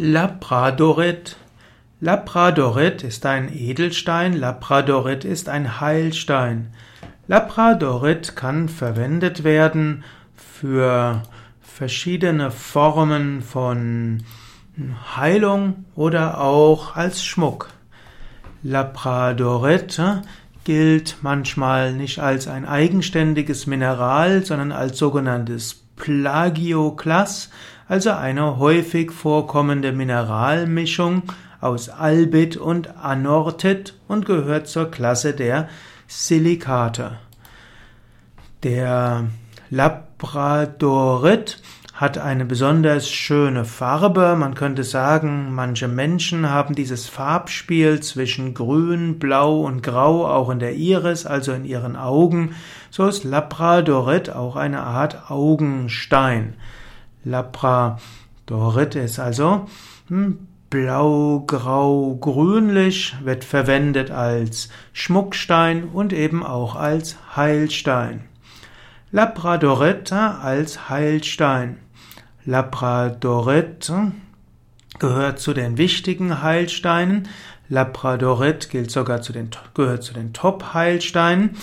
Labradorit. Labradorit ist ein Edelstein, Labradorit ist ein Heilstein. Labradorit kann verwendet werden für verschiedene Formen von Heilung oder auch als Schmuck. Labradorit gilt manchmal nicht als ein eigenständiges Mineral, sondern als sogenanntes Plagioklas, also eine häufig vorkommende Mineralmischung aus Albit und Anorthit und gehört zur Klasse der Silikate. Der Labradorit hat eine besonders schöne Farbe. Man könnte sagen, manche Menschen haben dieses Farbspiel zwischen Grün, Blau und Grau auch in der Iris, also in ihren Augen. So ist Labradorit auch eine Art Augenstein. Labradorit ist also hm, blau, grau, grünlich, wird verwendet als Schmuckstein und eben auch als Heilstein. Labradorit als Heilstein. Labradorit gehört zu den wichtigen Heilsteinen. Labradorit gilt sogar zu den, gehört zu den Top-Heilsteinen.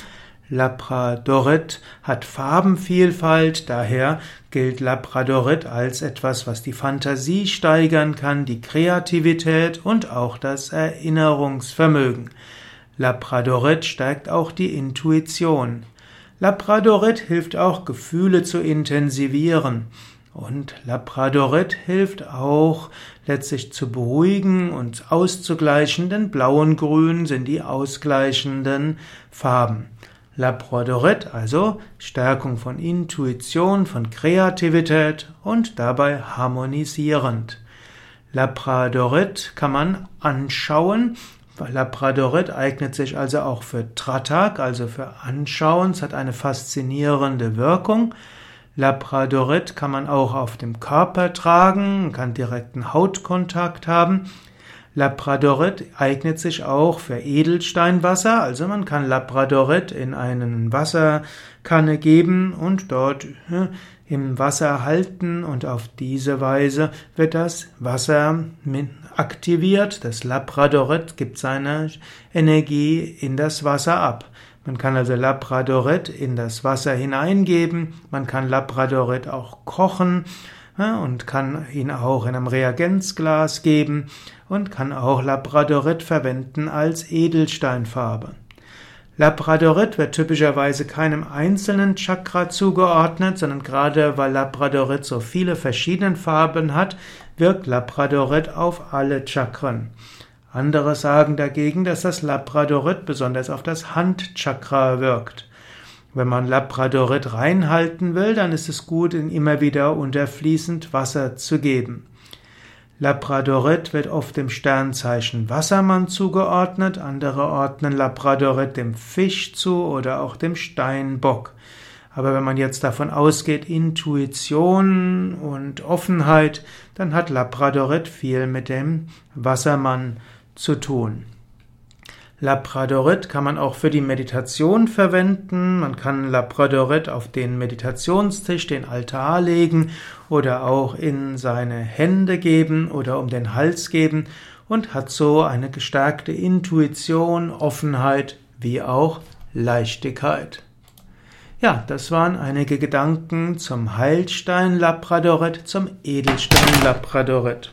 Labradorit hat Farbenvielfalt, daher gilt Labradorit als etwas, was die Fantasie steigern kann, die Kreativität und auch das Erinnerungsvermögen. Labradorit stärkt auch die Intuition. Labradorit hilft auch, Gefühle zu intensivieren. Und Labradorit hilft auch letztlich zu beruhigen und auszugleichen, denn Blau und Grün sind die ausgleichenden Farben. Labradorit, also Stärkung von Intuition, von Kreativität und dabei harmonisierend. Labradorit kann man anschauen. Labradorit eignet sich also auch für Tratak, also für Anschauen. Es hat eine faszinierende Wirkung. Labradorit kann man auch auf dem Körper tragen, kann direkten Hautkontakt haben. Labradorit eignet sich auch für Edelsteinwasser, also man kann Labradorit in einen Wasserkanne geben und dort im Wasser halten und auf diese Weise wird das Wasser aktiviert. Das Labradorit gibt seine Energie in das Wasser ab. Man kann also Labradorit in das Wasser hineingeben, man kann Labradorit auch kochen und kann ihn auch in einem Reagenzglas geben und kann auch Labradorit verwenden als Edelsteinfarbe. Labradorit wird typischerweise keinem einzelnen Chakra zugeordnet, sondern gerade weil Labradorit so viele verschiedene Farben hat, wirkt Labradorit auf alle Chakren. Andere sagen dagegen, dass das Labradorit besonders auf das Handchakra wirkt. Wenn man Labradorit reinhalten will, dann ist es gut, ihn immer wieder unter fließend Wasser zu geben. Labradorit wird oft dem Sternzeichen Wassermann zugeordnet, andere ordnen Labradorit dem Fisch zu oder auch dem Steinbock. Aber wenn man jetzt davon ausgeht, Intuition und Offenheit, dann hat Labradorit viel mit dem Wassermann zu tun. Labradorit kann man auch für die Meditation verwenden. Man kann Labradorit auf den Meditationstisch, den Altar legen oder auch in seine Hände geben oder um den Hals geben und hat so eine gestärkte Intuition, Offenheit wie auch Leichtigkeit. Ja, das waren einige Gedanken zum Heilstein Labradorit, zum Edelstein Labradorit.